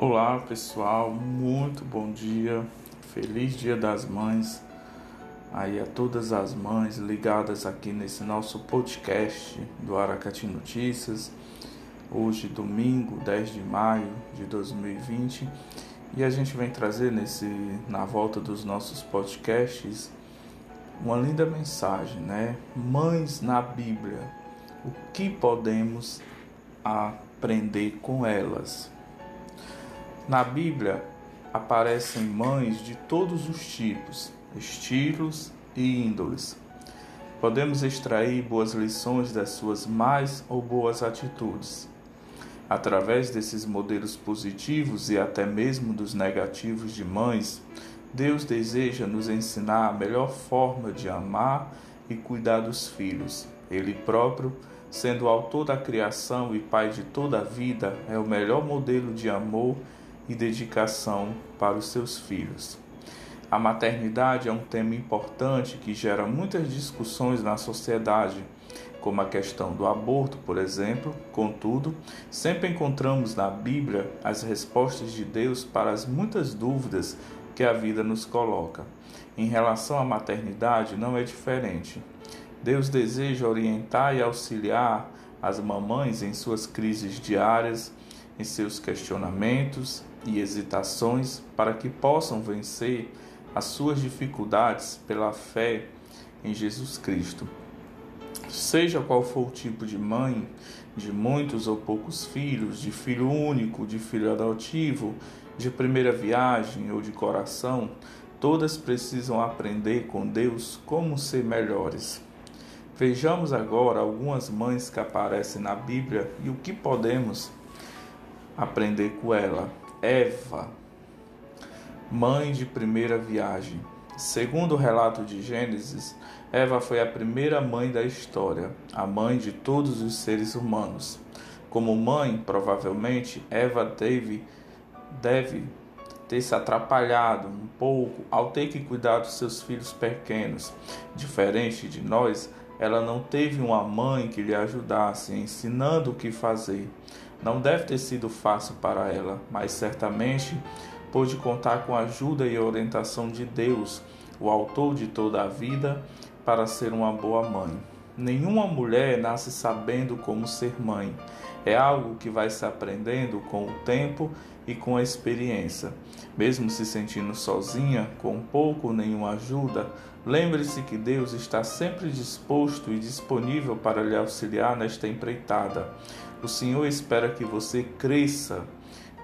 Olá pessoal, muito bom dia, feliz Dia das Mães aí a todas as mães ligadas aqui nesse nosso podcast do Aracati Notícias. Hoje, domingo, 10 de maio de 2020, e a gente vem trazer nesse na volta dos nossos podcasts uma linda mensagem, né? Mães na Bíblia. O que podemos aprender com elas? Na Bíblia aparecem mães de todos os tipos, estilos e índoles. Podemos extrair boas lições das suas mais ou boas atitudes. Através desses modelos positivos e até mesmo dos negativos de mães, Deus deseja nos ensinar a melhor forma de amar e cuidar dos filhos. Ele próprio, sendo autor da criação e pai de toda a vida, é o melhor modelo de amor e dedicação para os seus filhos. A maternidade é um tema importante que gera muitas discussões na sociedade, como a questão do aborto, por exemplo. Contudo, sempre encontramos na Bíblia as respostas de Deus para as muitas dúvidas que a vida nos coloca. Em relação à maternidade, não é diferente. Deus deseja orientar e auxiliar as mamães em suas crises diárias, em seus questionamentos e hesitações para que possam vencer as suas dificuldades pela fé em Jesus Cristo. Seja qual for o tipo de mãe, de muitos ou poucos filhos, de filho único, de filho adotivo, de primeira viagem ou de coração, todas precisam aprender com Deus como ser melhores. Vejamos agora algumas mães que aparecem na Bíblia e o que podemos aprender com ela. Eva, mãe de primeira viagem. Segundo o relato de Gênesis, Eva foi a primeira mãe da história, a mãe de todos os seres humanos. Como mãe, provavelmente, Eva teve, deve ter se atrapalhado um pouco ao ter que cuidar dos seus filhos pequenos. Diferente de nós, ela não teve uma mãe que lhe ajudasse, ensinando o que fazer. Não deve ter sido fácil para ela, mas certamente pôde contar com a ajuda e orientação de Deus, o autor de toda a vida, para ser uma boa mãe. Nenhuma mulher nasce sabendo como ser mãe. É algo que vai se aprendendo com o tempo e com a experiência. Mesmo se sentindo sozinha, com pouco ou nenhuma ajuda, lembre-se que Deus está sempre disposto e disponível para lhe auxiliar nesta empreitada. O Senhor espera que você cresça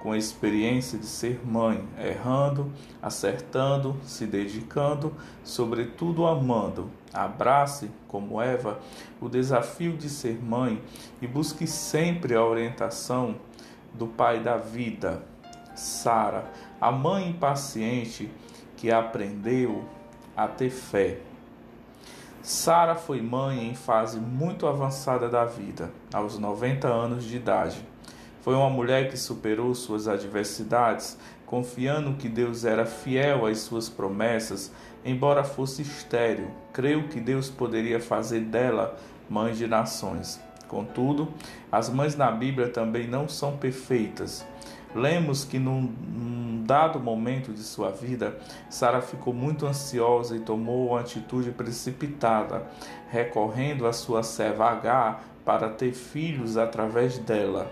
com a experiência de ser mãe, errando, acertando, se dedicando, sobretudo amando. Abrace, como Eva, o desafio de ser mãe e busque sempre a orientação do Pai da vida, Sara, a mãe impaciente que aprendeu a ter fé. Sara foi mãe em fase muito avançada da vida, aos 90 anos de idade. Foi uma mulher que superou suas adversidades, confiando que Deus era fiel às suas promessas, embora fosse estéril. Creu que Deus poderia fazer dela mãe de nações. Contudo, as mães na Bíblia também não são perfeitas. Lemos que num, num dado momento de sua vida, Sara ficou muito ansiosa e tomou uma atitude precipitada, recorrendo à sua serva Agar para ter filhos através dela.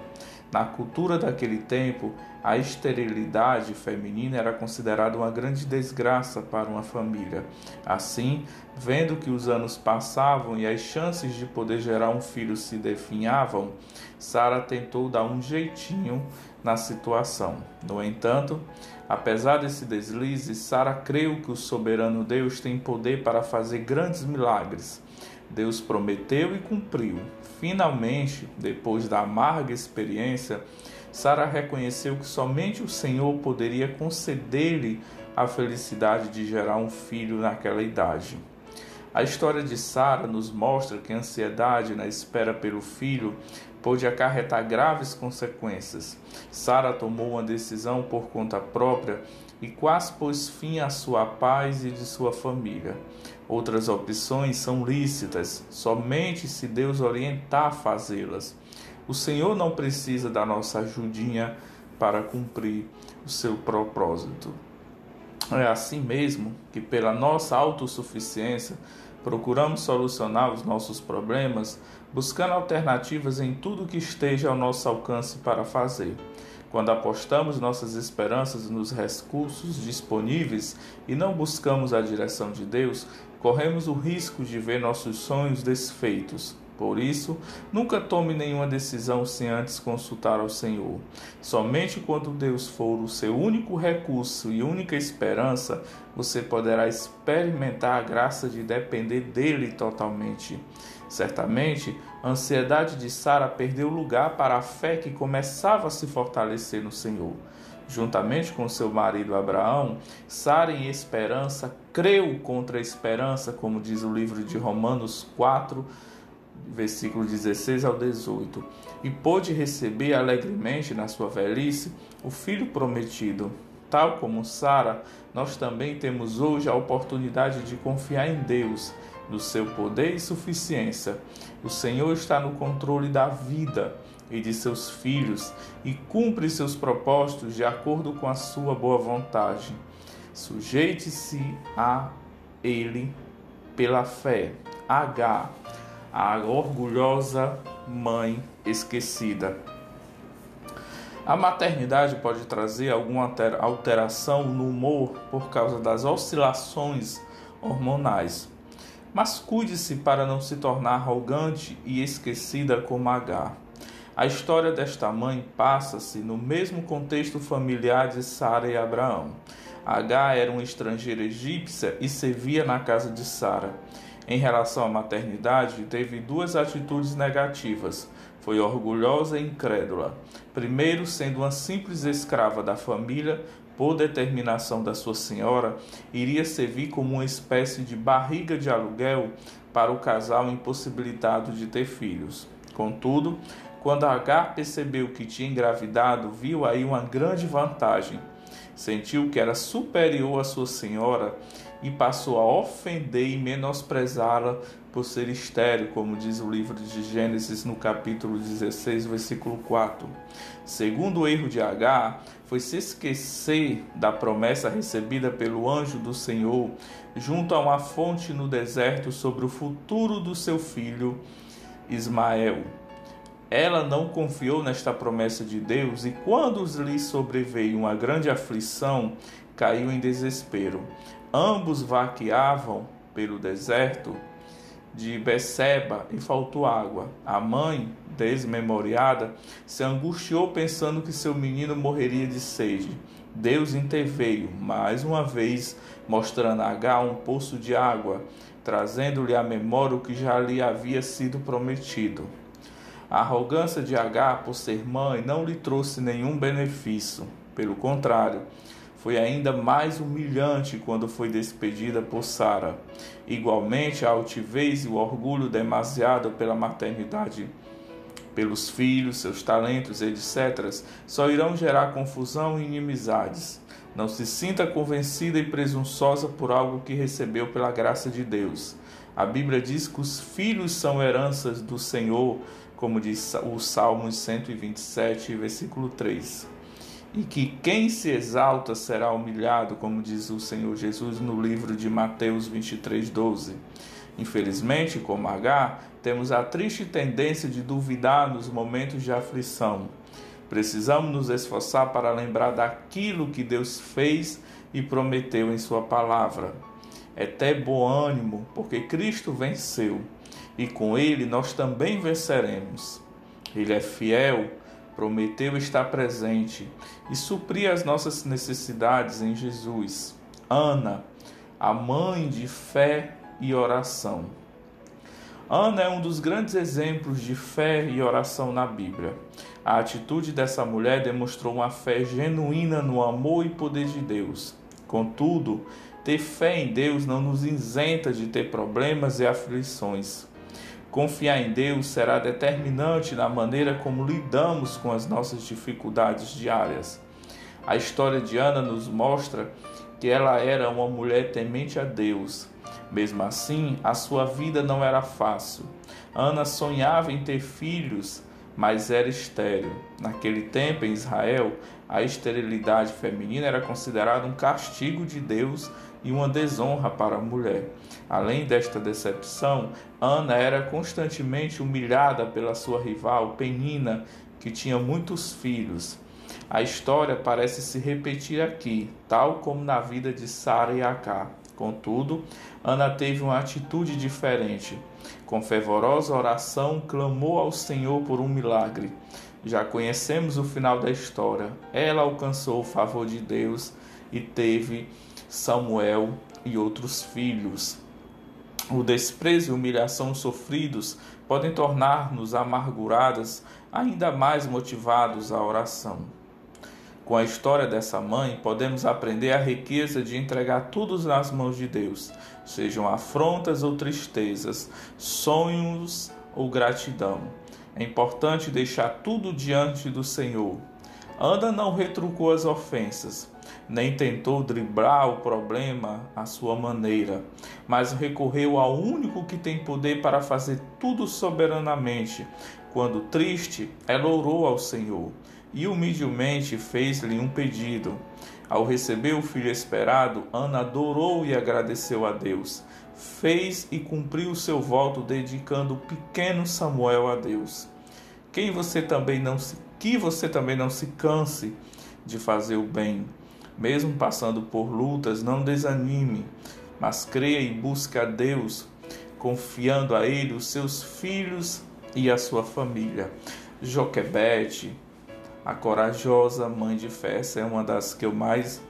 Na cultura daquele tempo, a esterilidade feminina era considerada uma grande desgraça para uma família. Assim, vendo que os anos passavam e as chances de poder gerar um filho se definhavam, Sara tentou dar um jeitinho na situação. No entanto, apesar desse deslize, Sara creu que o soberano Deus tem poder para fazer grandes milagres. Deus prometeu e cumpriu. Finalmente, depois da amarga experiência, Sara reconheceu que somente o Senhor poderia conceder-lhe a felicidade de gerar um filho naquela idade. A história de Sara nos mostra que a ansiedade na espera pelo filho pode acarretar graves consequências. Sara tomou uma decisão por conta própria e quase pôs fim à sua paz e de sua família. Outras opções são lícitas, somente se Deus orientar a fazê-las. O Senhor não precisa da nossa ajudinha para cumprir o seu propósito. É assim mesmo que, pela nossa autossuficiência, procuramos solucionar os nossos problemas, buscando alternativas em tudo que esteja ao nosso alcance para fazer. Quando apostamos nossas esperanças nos recursos disponíveis e não buscamos a direção de Deus, corremos o risco de ver nossos sonhos desfeitos. Por isso, nunca tome nenhuma decisão sem antes consultar ao Senhor. Somente quando Deus for o seu único recurso e única esperança, você poderá experimentar a graça de depender dele totalmente. Certamente, a ansiedade de Sara perdeu lugar para a fé que começava a se fortalecer no Senhor. Juntamente com seu marido Abraão, Sara, em esperança, creu contra a esperança, como diz o livro de Romanos 4, versículo 16 ao 18, e pôde receber alegremente na sua velhice o filho prometido. Tal como Sara, nós também temos hoje a oportunidade de confiar em Deus do seu poder e suficiência. O Senhor está no controle da vida e de seus filhos e cumpre seus propósitos de acordo com a sua boa vontade. Sujeite-se a Ele pela fé. H. A orgulhosa mãe esquecida. A maternidade pode trazer alguma alteração no humor por causa das oscilações hormonais. Mas cuide-se para não se tornar arrogante e esquecida como H. A história desta mãe passa-se no mesmo contexto familiar de Sara e Abraão. H era uma estrangeira egípcia e servia na casa de Sara. Em relação à maternidade, teve duas atitudes negativas. Foi orgulhosa e incrédula. Primeiro, sendo uma simples escrava da família, por determinação da sua senhora, iria servir como uma espécie de barriga de aluguel para o casal impossibilitado de ter filhos. Contudo, quando Agar percebeu que tinha engravidado, viu aí uma grande vantagem. Sentiu que era superior à sua senhora e passou a ofender e menosprezá-la por ser estéril, como diz o livro de Gênesis no capítulo 16, versículo 4. Segundo o erro de Agar, foi se esquecer da promessa recebida pelo anjo do Senhor junto a uma fonte no deserto sobre o futuro do seu filho Ismael. Ela não confiou nesta promessa de Deus e, quando lhe sobreveio uma grande aflição, caiu em desespero. Ambos vaqueavam pelo deserto de Beceba e faltou água. A mãe, desmemoriada, se angustiou pensando que seu menino morreria de sede. Deus interveio, mais uma vez, mostrando a H um poço de água, trazendo-lhe à memória o que já lhe havia sido prometido. A arrogância de H por ser mãe não lhe trouxe nenhum benefício. Pelo contrário, foi ainda mais humilhante quando foi despedida por Sara. Igualmente, a altivez e o orgulho demasiado pela maternidade, pelos filhos, seus talentos, etc., só irão gerar confusão e inimizades. Não se sinta convencida e presunçosa por algo que recebeu pela graça de Deus. A Bíblia diz que os filhos são heranças do Senhor, como diz o Salmo 127, versículo 3 e que quem se exalta será humilhado, como diz o Senhor Jesus no livro de Mateus 23, 12. Infelizmente, como H, temos a triste tendência de duvidar nos momentos de aflição. Precisamos nos esforçar para lembrar daquilo que Deus fez e prometeu em Sua palavra. É ter bom ânimo, porque Cristo venceu e com Ele nós também venceremos. Ele é fiel prometeu estar presente e suprir as nossas necessidades em Jesus. Ana, a mãe de fé e oração. Ana é um dos grandes exemplos de fé e oração na Bíblia. A atitude dessa mulher demonstrou uma fé genuína no amor e poder de Deus. Contudo, ter fé em Deus não nos isenta de ter problemas e aflições. Confiar em Deus será determinante na maneira como lidamos com as nossas dificuldades diárias. A história de Ana nos mostra que ela era uma mulher temente a Deus. Mesmo assim, a sua vida não era fácil. Ana sonhava em ter filhos, mas era estéril. Naquele tempo, em Israel, a esterilidade feminina era considerada um castigo de Deus e uma desonra para a mulher. Além desta decepção, Ana era constantemente humilhada pela sua rival Penina, que tinha muitos filhos. A história parece se repetir aqui, tal como na vida de Sara e Acá. Contudo, Ana teve uma atitude diferente. Com fervorosa oração, clamou ao Senhor por um milagre. Já conhecemos o final da história. Ela alcançou o favor de Deus e teve Samuel e outros filhos. O desprezo e humilhação sofridos podem tornar-nos amarguradas, ainda mais motivados à oração. Com a história dessa mãe, podemos aprender a riqueza de entregar tudo nas mãos de Deus, sejam afrontas ou tristezas, sonhos ou gratidão. É importante deixar tudo diante do Senhor. Ana não retrucou as ofensas, nem tentou driblar o problema à sua maneira, mas recorreu ao único que tem poder para fazer tudo soberanamente. Quando triste, ela orou ao Senhor e humildemente fez-lhe um pedido. Ao receber o filho esperado, Ana adorou e agradeceu a Deus. Fez e cumpriu o seu voto dedicando o pequeno Samuel a Deus. Quem você também não se, que você também não se canse de fazer o bem, mesmo passando por lutas, não desanime, mas creia e busque a Deus, confiando a Ele os seus filhos e a sua família. Joquebede, a corajosa mãe de fé. É uma das que eu mais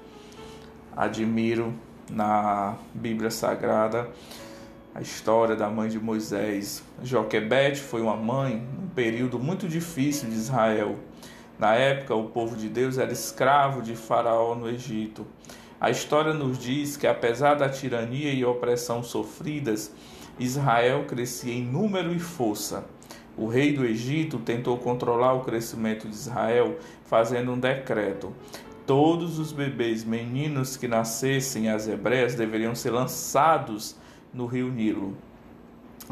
admiro na Bíblia Sagrada. A história da mãe de Moisés. Joquebede foi uma mãe num período muito difícil de Israel. Na época, o povo de Deus era escravo de Faraó no Egito. A história nos diz que, apesar da tirania e opressão sofridas, Israel crescia em número e força. O rei do Egito tentou controlar o crescimento de Israel, fazendo um decreto. Todos os bebês meninos que nascessem as hebreias deveriam ser lançados no rio Nilo.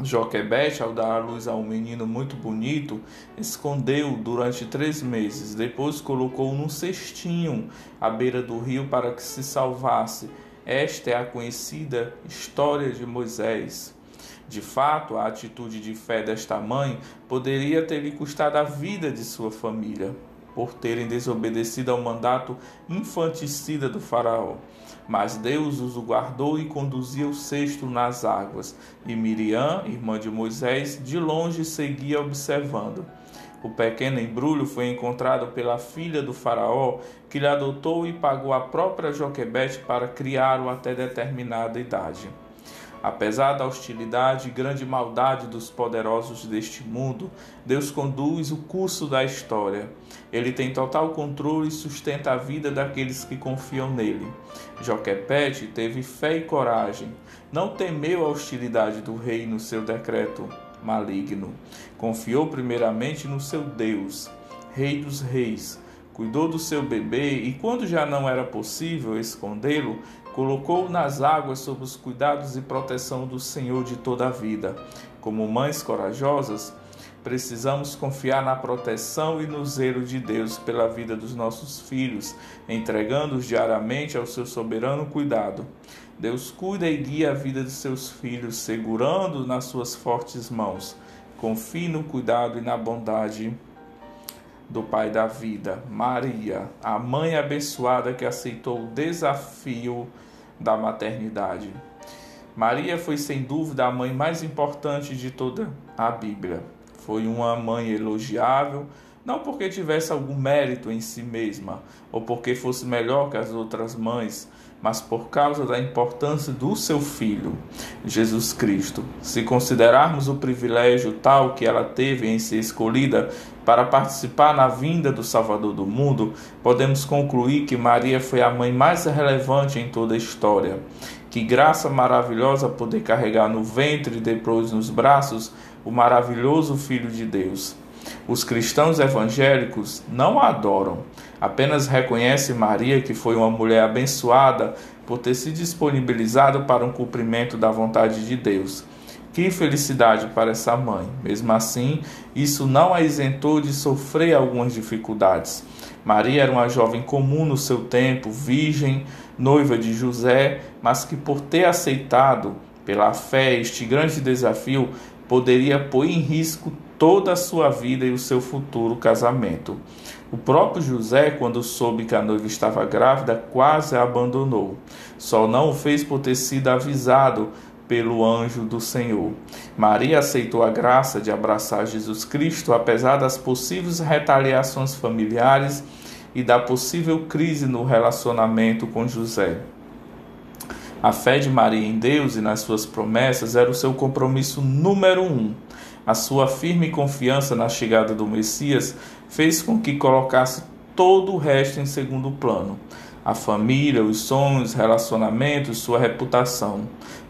Joquebete, ao dar à luz a um menino muito bonito, escondeu durante três meses. Depois colocou num cestinho à beira do rio para que se salvasse. Esta é a conhecida história de Moisés. De fato, a atitude de fé desta mãe poderia ter lhe custado a vida de sua família, por terem desobedecido ao mandato infanticida do Faraó. Mas Deus os guardou e conduziu o cesto nas águas, e Miriam, irmã de Moisés, de longe seguia observando. O pequeno embrulho foi encontrado pela filha do faraó, que lhe adotou e pagou a própria Joquebete para criá-lo até determinada idade. Apesar da hostilidade e grande maldade dos poderosos deste mundo, Deus conduz o curso da história. Ele tem total controle e sustenta a vida daqueles que confiam nele. Joquepete teve fé e coragem. Não temeu a hostilidade do rei no seu decreto maligno. Confiou primeiramente no seu Deus, Rei dos Reis. Cuidou do seu bebê e, quando já não era possível escondê-lo, colocou nas águas sob os cuidados e proteção do Senhor de toda a vida. Como mães corajosas, precisamos confiar na proteção e no zelo de Deus pela vida dos nossos filhos, entregando-os diariamente ao seu soberano cuidado. Deus cuida e guia a vida de seus filhos, segurando nas suas fortes mãos. Confie no cuidado e na bondade do Pai da vida, Maria, a mãe abençoada que aceitou o desafio da maternidade. Maria foi sem dúvida a mãe mais importante de toda a Bíblia. Foi uma mãe elogiável, não porque tivesse algum mérito em si mesma ou porque fosse melhor que as outras mães, mas por causa da importância do seu filho, Jesus Cristo. Se considerarmos o privilégio tal que ela teve em ser escolhida para participar na vinda do Salvador do mundo, podemos concluir que Maria foi a mãe mais relevante em toda a história. Que graça maravilhosa poder carregar no ventre e depois nos braços o maravilhoso Filho de Deus. Os cristãos evangélicos não a adoram, apenas reconhecem Maria que foi uma mulher abençoada por ter se disponibilizado para um cumprimento da vontade de Deus. Que felicidade para essa mãe. Mesmo assim, isso não a isentou de sofrer algumas dificuldades. Maria era uma jovem comum no seu tempo, virgem, noiva de José, mas que por ter aceitado pela fé este grande desafio, poderia pôr em risco toda a sua vida e o seu futuro casamento. O próprio José, quando soube que a noiva estava grávida, quase a abandonou. Só não o fez por ter sido avisado pelo anjo do Senhor. Maria aceitou a graça de abraçar Jesus Cristo, apesar das possíveis retaliações familiares e da possível crise no relacionamento com José. A fé de Maria em Deus e nas suas promessas era o seu compromisso número um. A sua firme confiança na chegada do Messias fez com que colocasse todo o resto em segundo plano. A família, os sonhos, relacionamentos, sua reputação.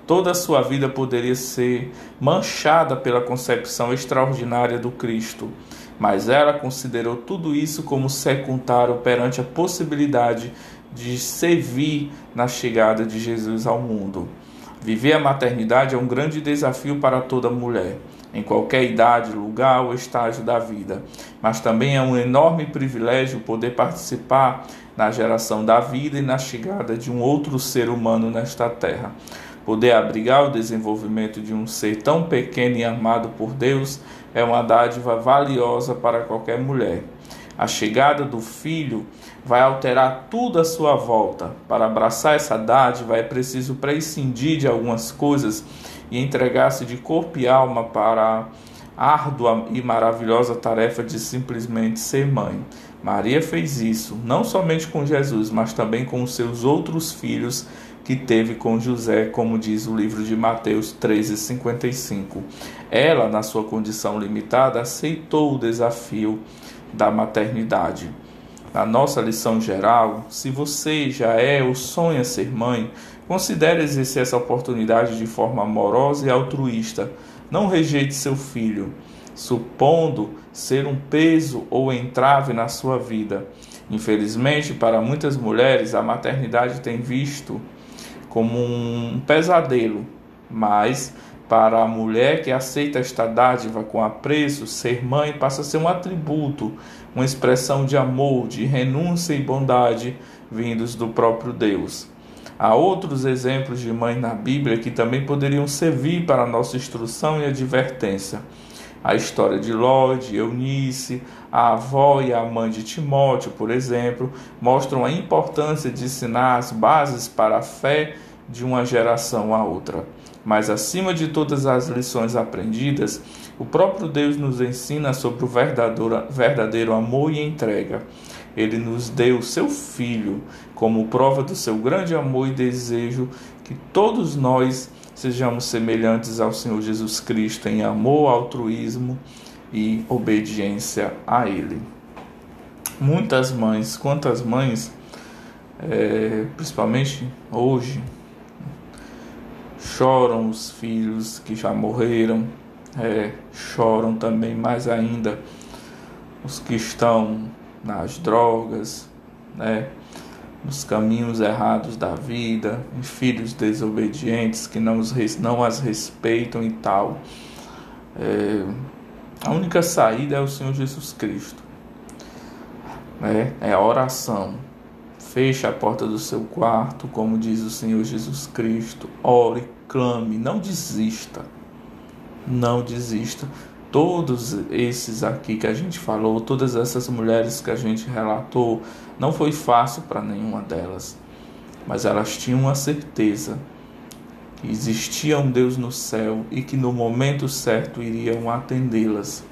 Toda a sua vida poderia ser manchada pela concepção extraordinária do Cristo, mas ela considerou tudo isso como secundário perante a possibilidade de servir na chegada de Jesus ao mundo. Viver a maternidade é um grande desafio para toda mulher, em qualquer idade, lugar ou estágio da vida, mas também é um enorme privilégio poder participar na geração da vida e na chegada de um outro ser humano nesta terra. Poder abrigar o desenvolvimento de um ser tão pequeno e amado por Deus é uma dádiva valiosa para qualquer mulher. A chegada do filho vai alterar tudo à sua volta. Para abraçar essa dádiva é preciso prescindir de algumas coisas e entregar-se de corpo e alma para a árdua e maravilhosa tarefa de simplesmente ser mãe. Maria fez isso, não somente com Jesus, mas também com os seus outros filhos que teve com José, como diz o livro de Mateus 13:55. Ela, na sua condição limitada, aceitou o desafio da maternidade. Na nossa lição geral, se você já é ou sonha ser mãe, considere exercer essa oportunidade de forma amorosa e altruísta. Não rejeite seu filho, supondo ser um peso ou entrave na sua vida. Infelizmente, para muitas mulheres, a maternidade tem visto como um pesadelo, mas para a mulher que aceita esta dádiva com apreço, ser mãe passa a ser um atributo, uma expressão de amor, de renúncia e bondade vindos do próprio Deus. Há outros exemplos de mãe na Bíblia que também poderiam servir para nossa instrução e advertência. A história de Ló, Eunice, a avó e a mãe de Timóteo, por exemplo, mostram a importância de ensinar as bases para a fé de uma geração a outra. Mas acima de todas as lições aprendidas, o próprio Deus nos ensina sobre o verdadeiro amor e entrega. Ele nos deu o seu Filho como prova do seu grande amor e desejo que todos nós sejamos semelhantes ao Senhor Jesus Cristo em amor, altruísmo e obediência a Ele. Muitas mães, quantas mães, é, principalmente hoje, choram os filhos que já morreram, é, choram também mais ainda os que estão nas drogas, né, nos caminhos errados da vida, os filhos desobedientes que não, os, não as respeitam e tal. É, a única saída é o Senhor Jesus Cristo. Né? É a oração. Feche a porta do seu quarto, como diz o Senhor Jesus Cristo. Ore, clame, não desista. Não desista. Todos esses aqui que a gente falou, todas essas mulheres que a gente relatou, não foi fácil para nenhuma delas, mas elas tinham a certeza que existia um Deus no céu e que no momento certo iriam atendê-las.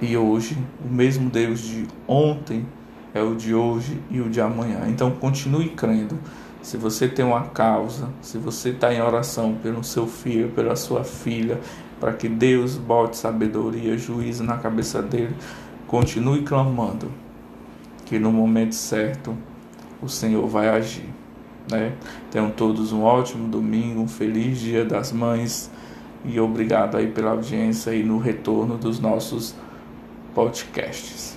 E hoje, o mesmo Deus de ontem é o de hoje e o de amanhã. Então continue crendo. Se você tem uma causa, se você está em oração pelo seu filho, pela sua filha, para que Deus bote sabedoria, juízo na cabeça dele, continue clamando, que no momento certo o Senhor vai agir. Né? Tenham todos um ótimo domingo, um feliz dia das mães e obrigado aí pela audiência e no retorno dos nossos podcasts.